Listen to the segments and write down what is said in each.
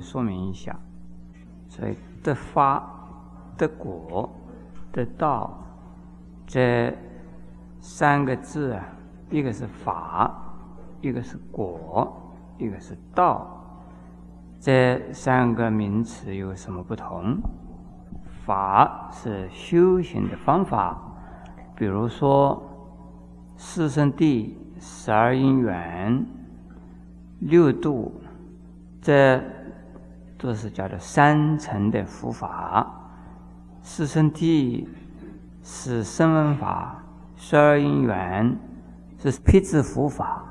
说明一下。所以得法、得果、得道这三个字啊，一个是法，一个是果，一个是道。这三个名词有什么不同？法是修行的方法，比如说四圣谛、十二因缘、六度，这都是叫做三层的佛法。四圣谛是声闻法，十二因缘是辟支佛法，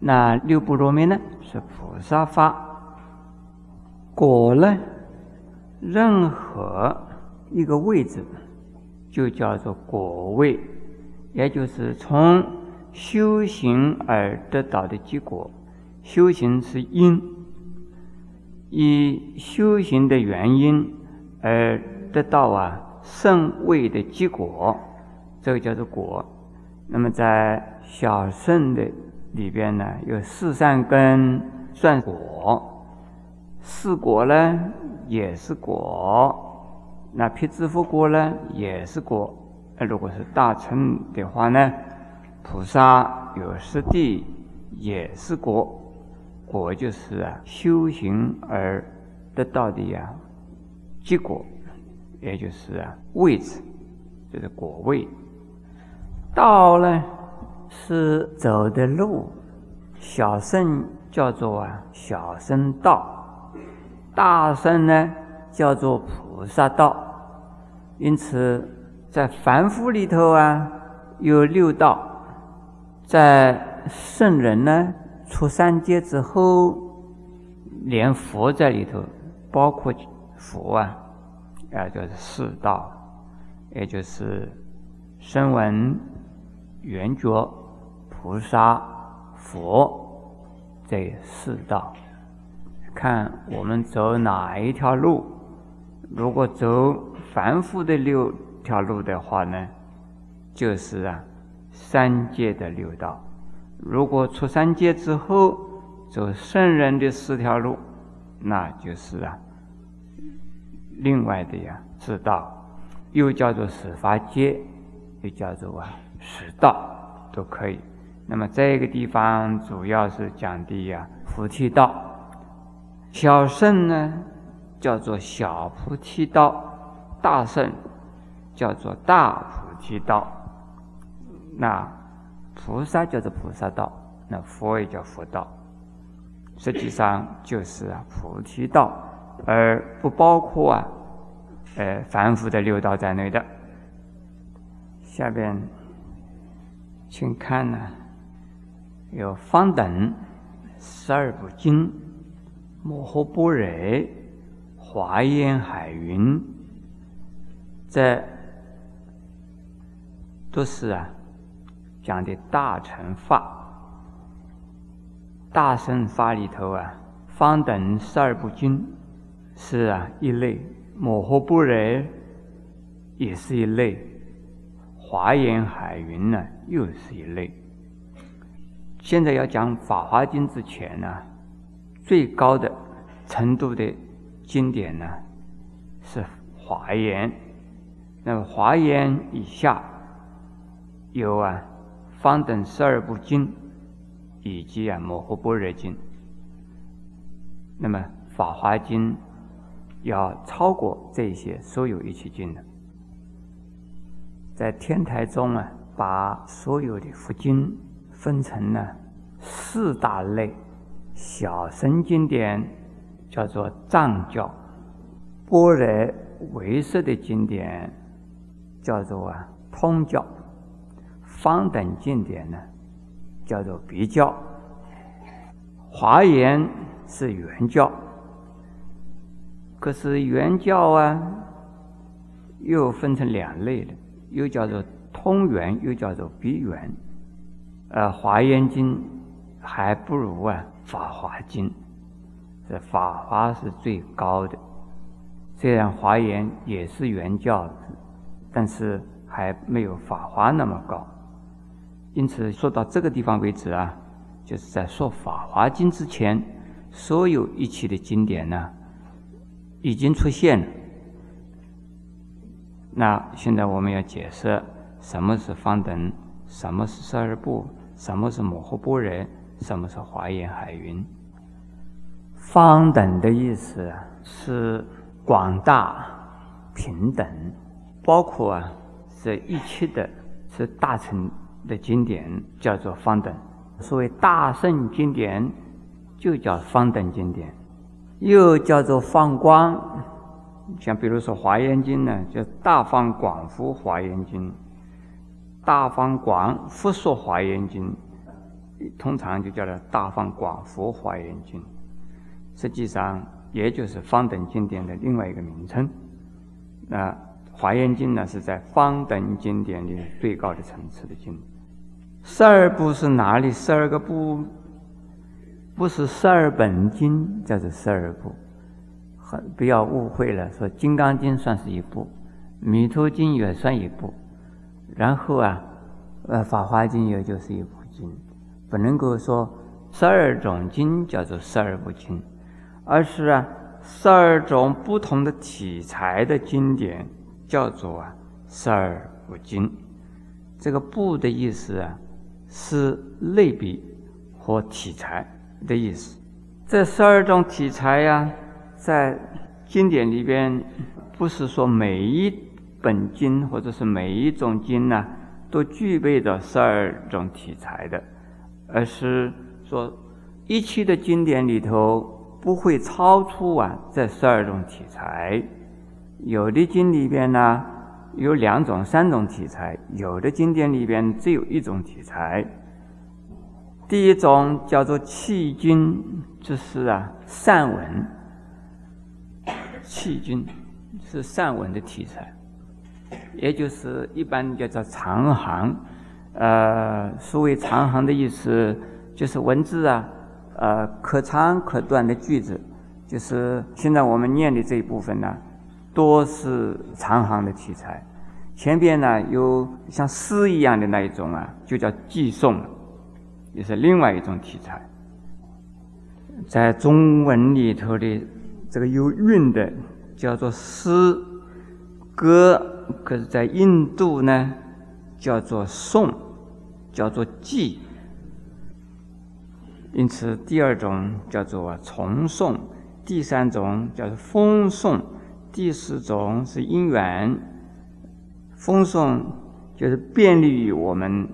那六波罗蜜呢是菩萨法。果呢？任何一个位置，就叫做果位，也就是从修行而得到的结果。修行是因，以修行的原因而得到啊圣位的结果，这个叫做果。那么在小圣的里边呢，有四善根算果，四果呢？也是果，那辟支佛果呢？也是果。那如果是大乘的话呢？菩萨有实地，也是果。果就是啊，修行而得到的呀结果，也就是啊位置，就是果位。道呢是走的路，小圣叫做啊小圣道。大圣呢，叫做菩萨道，因此在凡夫里头啊，有六道；在圣人呢，出三界之后，连佛在里头，包括佛啊，啊，就是四道，也就是声闻、缘觉、菩萨、佛这四道。看我们走哪一条路？如果走凡夫的六条路的话呢，就是啊三界的六道；如果出三界之后走圣人的四条路，那就是啊另外的呀四道，又叫做始法界，又叫做啊十道，都可以。那么这个地方主要是讲的呀菩提道。小圣呢，叫做小菩提道；大圣叫做大菩提道。那菩萨叫做菩萨道，那佛也叫佛道。实际上就是啊菩提道，而不包括啊呃凡夫的六道在内的。下边请看呢，有方等十二部经。摩诃般若、华严海云，这都是啊讲的大乘法。大乘法里头啊，方等十二部经是啊一类，摩诃般若也是一类，华严海云呢又是一类。现在要讲法华经之前呢。最高的程度的经典呢，是华严。那么华严以下有啊方等十二部经，以及啊摩诃般若经。那么法华经要超过这些所有一切经的，在天台中啊，把所有的佛经分成了四大类。小乘经典叫做藏教，般若唯识的经典叫做啊通教，方等经典呢叫做别教，华严是原教，可是原教啊又分成两类了，又叫做通圆，又叫做别圆，呃，华严经还不如啊。法华经，这法华是最高的。虽然华严也是原教，但是还没有法华那么高。因此说到这个地方为止啊，就是在说《法华经》之前，所有一切的经典呢，已经出现了。那现在我们要解释什么是方等，什么是十二部，什么是摩诃般若，什么是华严海云。方等的意思是广大、平等，包括啊这一切的，是大乘的经典叫做方等。所谓大圣经典，就叫方等经典，又叫做放光。像比如说《华严经》呢，叫《大方广佛华严经》，《大方广佛说华严经》，通常就叫做《大方广佛华严经》，实际上也就是方等经典的另外一个名称。那《华严经》呢，是在方等经典里最高的层次的经。十二部是哪里？十二个部，不是十二本经，叫做十二部。很不要误会了，说《金刚经》算是一部，《弥陀经》也算一部，然后啊，呃，《法华经》也就是一部经，不能够说十二种经叫做十二部经，而是啊，十二种不同的题材的经典叫做啊十二部经。这个“部”的意思啊，是类比或题材的意思。这十二种题材呀。在经典里边，不是说每一本经或者是每一种经呢，都具备着十二种题材的，而是说一期的经典里头不会超出啊这十二种题材。有的经里边呢有两种、三种题材，有的经典里边只有一种题材。第一种叫做契经，就是啊散文。契经是散文的题材，也就是一般叫做长行。呃，所谓长行的意思，就是文字啊，呃，可长可短的句子。就是现在我们念的这一部分呢，多是长行的题材。前边呢有像诗一样的那一种啊，就叫寄诵，也是另外一种题材。在中文里头的。这个有韵的叫做诗歌，可是在印度呢叫做颂，叫做记。因此，第二种叫做重颂，第三种叫做风颂，第四种是因缘。风颂就是便利于我们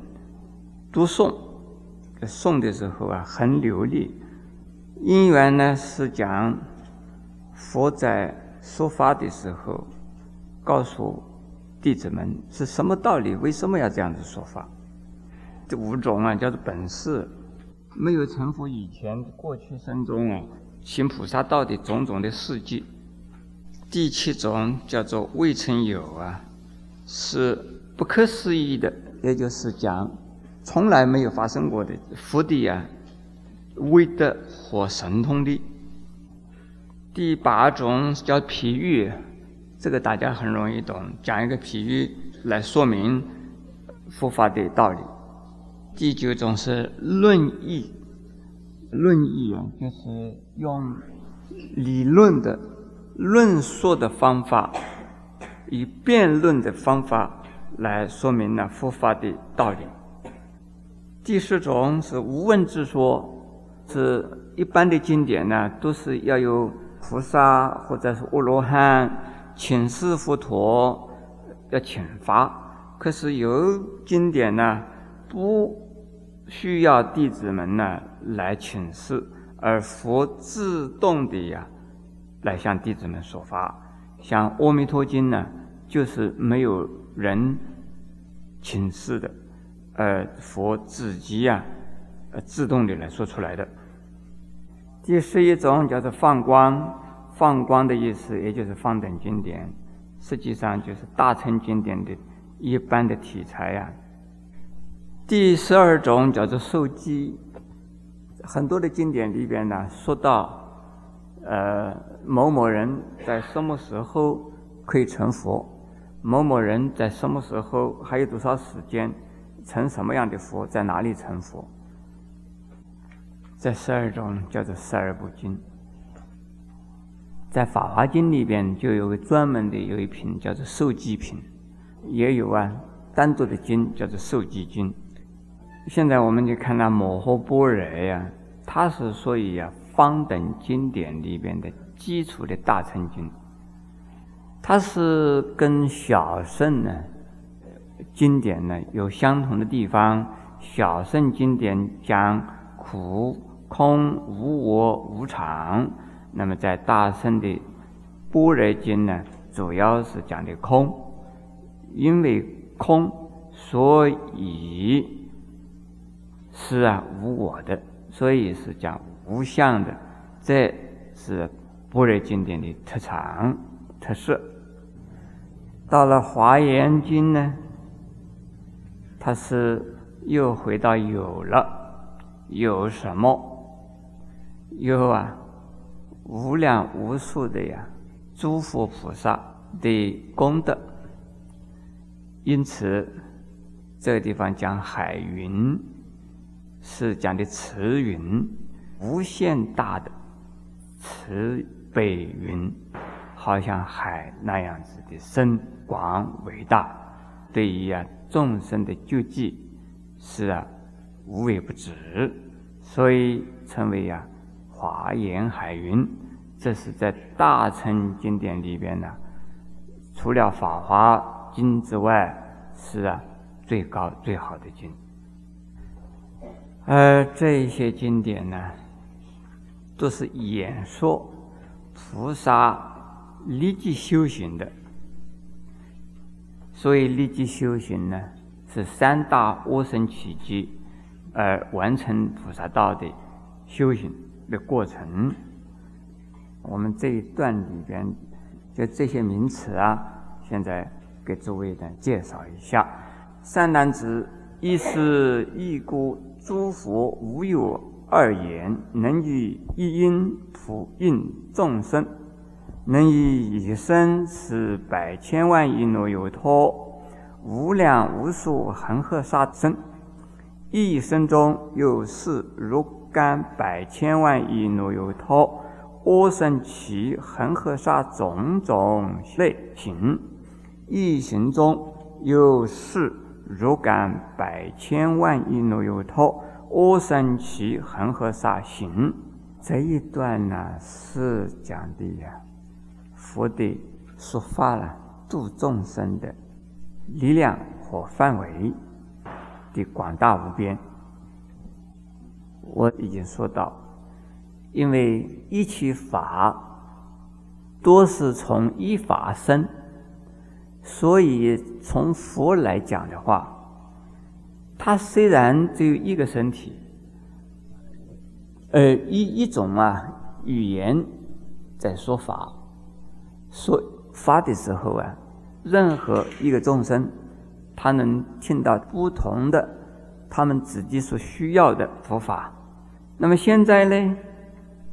读诵，在诵的时候啊很流利。因缘呢是讲。佛在说法的时候，告诉弟子们是什么道理？为什么要这样子说法？这五种啊，叫做本事，没有成佛以前过去生中啊，行菩萨道的种种的事迹。第七种叫做未曾有啊，是不可思议的，也就是讲从来没有发生过的福地啊，威德或神通力。第八种叫譬喻，这个大家很容易懂，讲一个譬喻来说明佛法的道理。第九种是论义，论义啊，就是用理论的论述的方法，以辩论的方法来说明了佛法的道理。第四种是无问之说，是一般的经典呢，都是要有。菩萨或者是阿罗汉请示佛陀要请法，可是有经典呢，不需要弟子们呢来请示，而佛自动的呀来向弟子们说法。像《阿弥陀经》呢，就是没有人请示的，呃佛自己呀呃自动的来说出来的。第十一种叫做放光，放光的意思也就是放等经典，实际上就是大乘经典的一般的题材呀。第十二种叫做受记，很多的经典里边呢说到，呃，某某人在什么时候可以成佛，某某人在什么时候还有多少时间成什么样的佛，在哪里成佛。这十二种叫做十二部经。在《法华经》里边就有个专门的有一品叫做受记品，也有啊单独的经叫做受记经。现在我们就看那摩诃般若呀，它是属于啊方等经典里边的基础的大乘经，它是跟小圣呢经典呢有相同的地方。小圣经典讲苦、空、无我、无常。那么在大圣的般若经呢，主要是讲的空，因为空，所以是啊无我的，所以是讲无相的，这是般若经典的特长特色。到了华严经呢，它是又回到有了，有什么？有啊。无量无数的呀，诸佛菩萨的功德，因此这个地方讲海云，是讲的慈云，无限大的慈悲云，好像海那样子的深广伟大，对于啊众生的救济是啊无微不至，所以称为啊。华严海云，这是在大乘经典里边呢，除了法华经之外，是啊最高最好的经。而这一些经典呢，都是演说菩萨立即修行的。所以立即修行呢，是三大阿僧祇劫而完成菩萨道的修行。的过程，我们这一段里边就这些名词啊，现在给诸位呢介绍一下。三男子一是一故，诸佛无有二言，能以一音普应众生，能以一生使百千万亿罗有托，无量无数恒河沙声，一生中有是若。干百千万亿罗有托，阿僧祇恒河沙种种类行，一行中有是若干百千万亿罗有托，阿僧祇恒河沙行。这一段呢是讲的呀，佛的说法了度众生的力量和范围的广大无边。我已经说到，因为一切法多是从一法生，所以从佛来讲的话，它虽然只有一个身体，呃，一一种啊语言在说法，说法的时候啊，任何一个众生，他能听到不同的他们自己所需要的佛法。那么现在呢，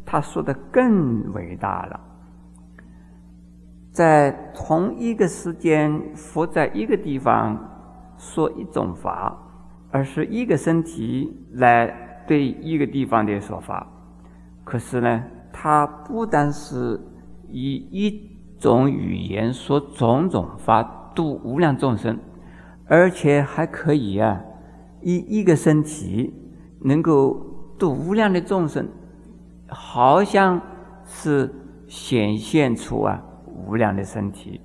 他说的更伟大了。在同一个时间，佛在一个地方说一种法，而是一个身体来对一个地方的说法。可是呢，他不单是以一种语言说种种法度无量众生，而且还可以啊，以一个身体能够。度无量的众生，好像是显现出啊无量的身体，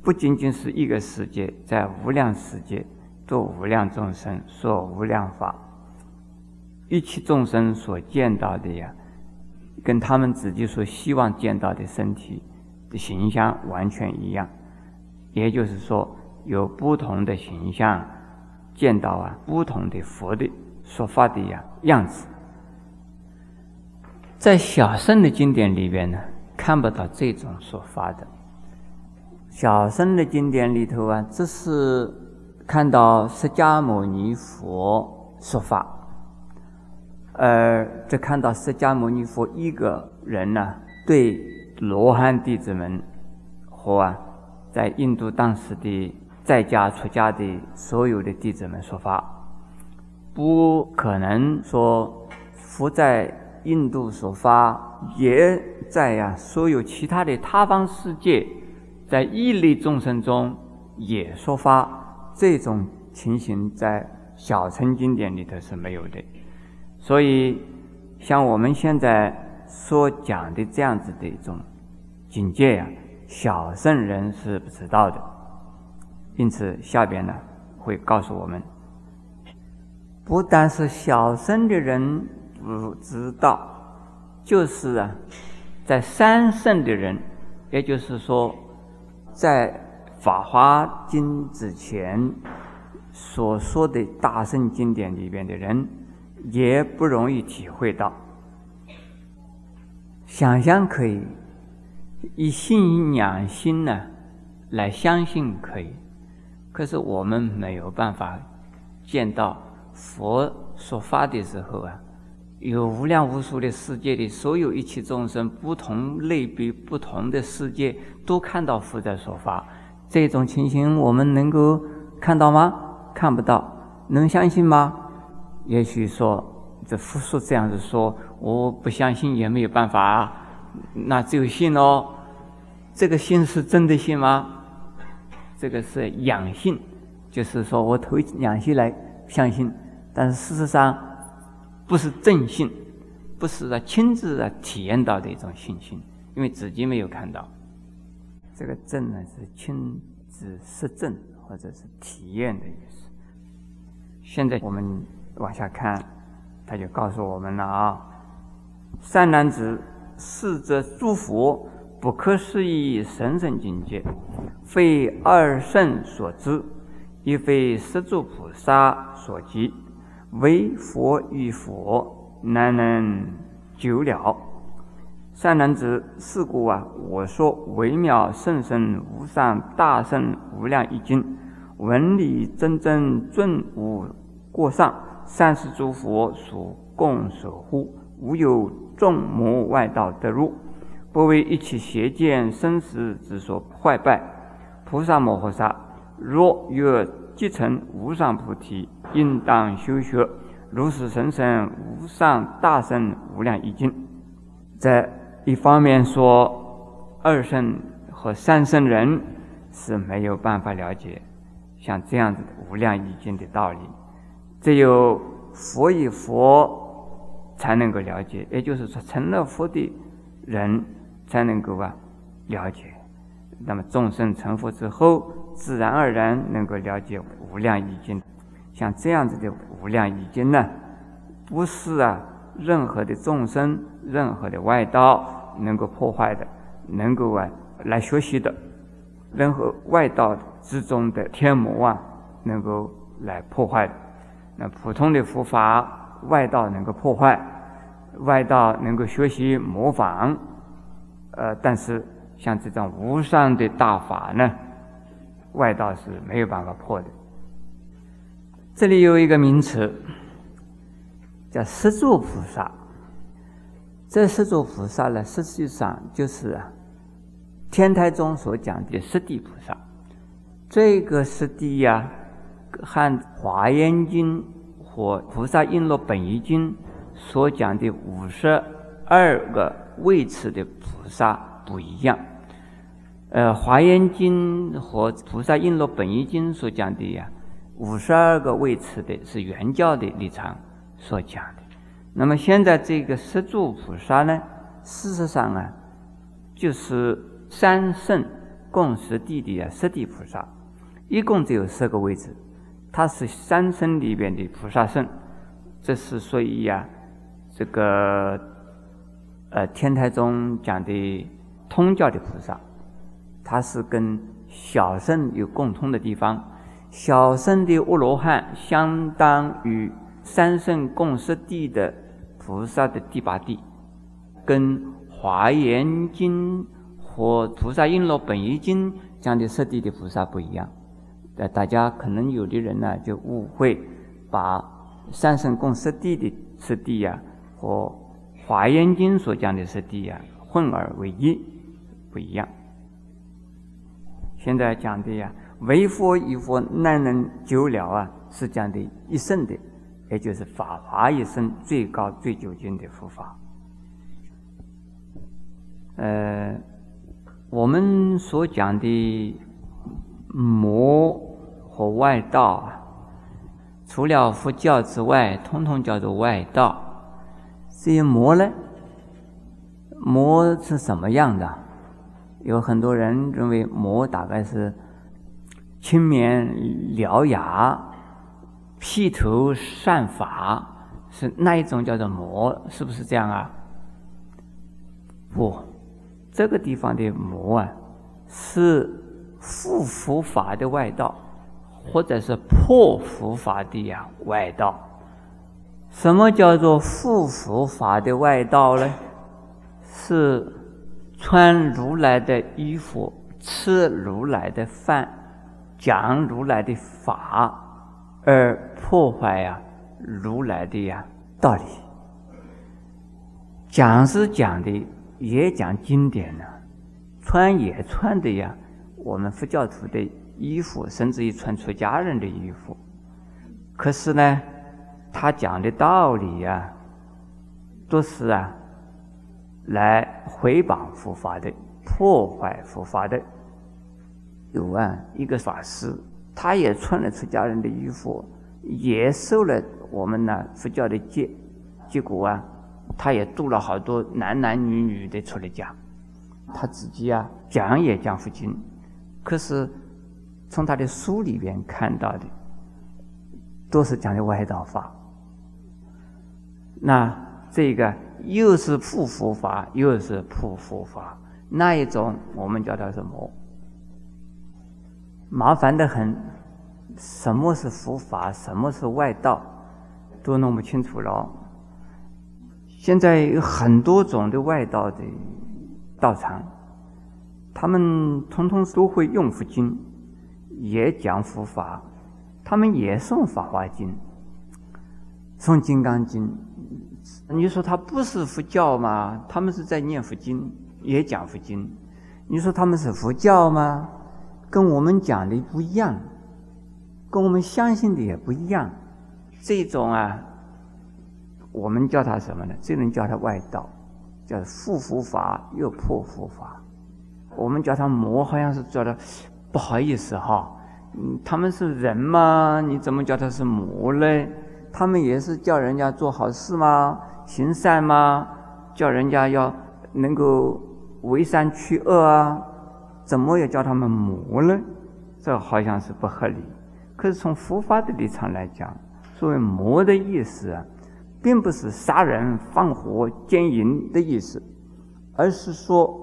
不仅仅是一个世界，在无量世界度无量众生，说无量法，一切众生所见到的呀，跟他们自己所希望见到的身体的形象完全一样，也就是说，有不同的形象见到啊不同的佛的说法的呀样子。在小圣的经典里边呢，看不到这种说法的。小圣的经典里头啊，只是看到释迦牟尼佛说法，而只看到释迦牟尼佛一个人呢，对罗汉弟子们和啊，在印度当时的在家出家的所有的弟子们说法，不可能说佛在。印度所发，也在呀所有其他的他方世界，在异类众生中也说法。这种情形在小乘经典里头是没有的。所以，像我们现在所讲的这样子的一种境界呀，小圣人是不知道的。因此，下边呢会告诉我们。不但是小生的人不知道，就是啊，在三圣的人，也就是说，在《法华经》之前所说的大圣经典里边的人，也不容易体会到。想象可以，以信仰心呢来相信可以，可是我们没有办法见到。佛说法的时候啊，有无量无数的世界的所有一切众生，不同类别、不同的世界，都看到佛在说法。这种情形，我们能够看到吗？看不到，能相信吗？也许说，这佛说这样子说，我不相信也没有办法啊。那只有信哦。这个信是真的信吗？这个是养信，就是说我投养信来相信。但是事实上，不是正信，不是啊亲自的体验到的一种信心，因为自己没有看到。这个正呢是亲是实证或者是体验的意思。现在我们往下看，他就告诉我们了啊：善男子，是则诸佛不可思议神圣境界，非二圣所知，亦非十诸菩萨所及。为佛与佛难能久了。善男子，是故啊，我说微妙甚深无上大圣无量一经，文理真真尊无过上，三世诸佛所共守护，无有众魔外道得入，不为一切邪见生死之所坏败。菩萨摩诃萨，若欲即成无上菩提。应当修学如是神圣无上大圣无量一经。在一方面说，二圣和三圣人是没有办法了解像这样子的无量易经的道理，只有佛与佛才能够了解，也就是说成了佛的人才能够啊了解。那么众生成佛之后，自然而然能够了解无量易经。像这样子的无量易经呢，不是啊任何的众生、任何的外道能够破坏的，能够啊来学习的，任何外道之中的天魔啊能够来破坏的。那普通的佛法，外道能够破坏，外道能够学习模仿，呃，但是像这种无上的大法呢，外道是没有办法破的。这里有一个名词，叫十住菩萨。这十住菩萨呢，实际上就是天台中所讲的十地菩萨。这个十地呀，和《华严经》和《菩萨璎珞本义经》所讲的五十二个位次的菩萨不一样。呃，《华严经》和《菩萨璎珞本义经》所讲的呀。五十二个位次的是原教的立场所讲的。那么现在这个十住菩萨呢，事实上啊，就是三圣共十地的十地菩萨，一共只有十个位置，它是三圣里边的菩萨圣。这是所以呀，这个呃天台中讲的通教的菩萨，它是跟小圣有共通的地方。小圣的阿罗汉相当于三圣共十地的菩萨的第八地，跟《华严经》和《菩萨璎珞本一经》讲的十地的菩萨不一样。呃，大家可能有的人呢就误会，把三圣共十地的十地呀和《华严经》所讲的十地呀混而为一，不一样。现在讲的呀。为佛与佛难能久了啊，是讲的一圣的，也就是法华一生最高最究竟的佛法。呃，我们所讲的魔和外道，除了佛教之外，通通叫做外道。这些魔呢，魔是什么样的？有很多人认为魔大概是青面獠牙、披头散发，是那一种叫做魔，是不是这样啊？不。这个地方的魔啊，是护佛法的外道，或者是破佛法的呀外道。什么叫做护佛法的外道呢？是穿如来的衣服，吃如来的饭，讲如来的法，而破坏呀如来的呀道理。讲是讲的。也讲经典呢，穿也穿的呀，我们佛教徒的衣服，甚至于穿出家人的衣服。可是呢，他讲的道理呀，都是啊，来回谤佛法的，破坏佛法的。有啊，一个法师，他也穿了出家人的衣服，也受了我们呢佛教的戒，结果啊。他也度了好多男男女女的出来讲，他自己啊讲也讲佛经，可是从他的书里边看到的，都是讲的外道法。那这个又是护佛法，又是破佛法，那一种我们叫它什么？麻烦的很，什么是佛法，什么是外道，都弄不清楚了。现在有很多种的外道的道场，他们通通都会用佛经，也讲佛法，他们也诵《法华经》、诵《金刚经》。你说他不是佛教吗？他们是在念佛经，也讲佛经。你说他们是佛教吗？跟我们讲的不一样，跟我们相信的也不一样。这种啊。我们叫他什么呢？这种叫他外道，叫护佛法又破佛法。我们叫他魔，好像是叫他不好意思哈。嗯，他们是人吗？你怎么叫他是魔呢？他们也是叫人家做好事吗？行善吗？叫人家要能够为善去恶啊？怎么也叫他们魔呢？这好像是不合理。可是从佛法的立场来讲，所谓魔的意思啊。并不是杀人放火奸淫的意思，而是说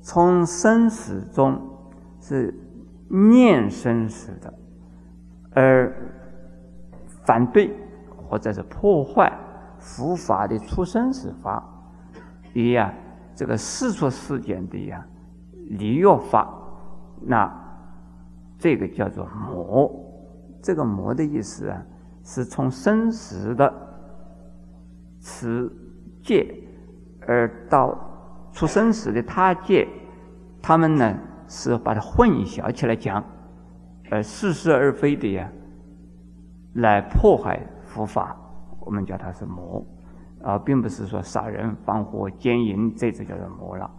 从生死中是念生死的，而反对或者是破坏佛法的出生死法，以呀这个世俗世间的呀离欲法，那这个叫做魔。这个魔的意思啊，是从生死的。此界，而到出生时的他界，他们呢是把它混淆起来讲，而似是而非的呀，来破坏佛法。我们叫它是魔，啊并不是说杀人放火奸淫，这就叫做魔了。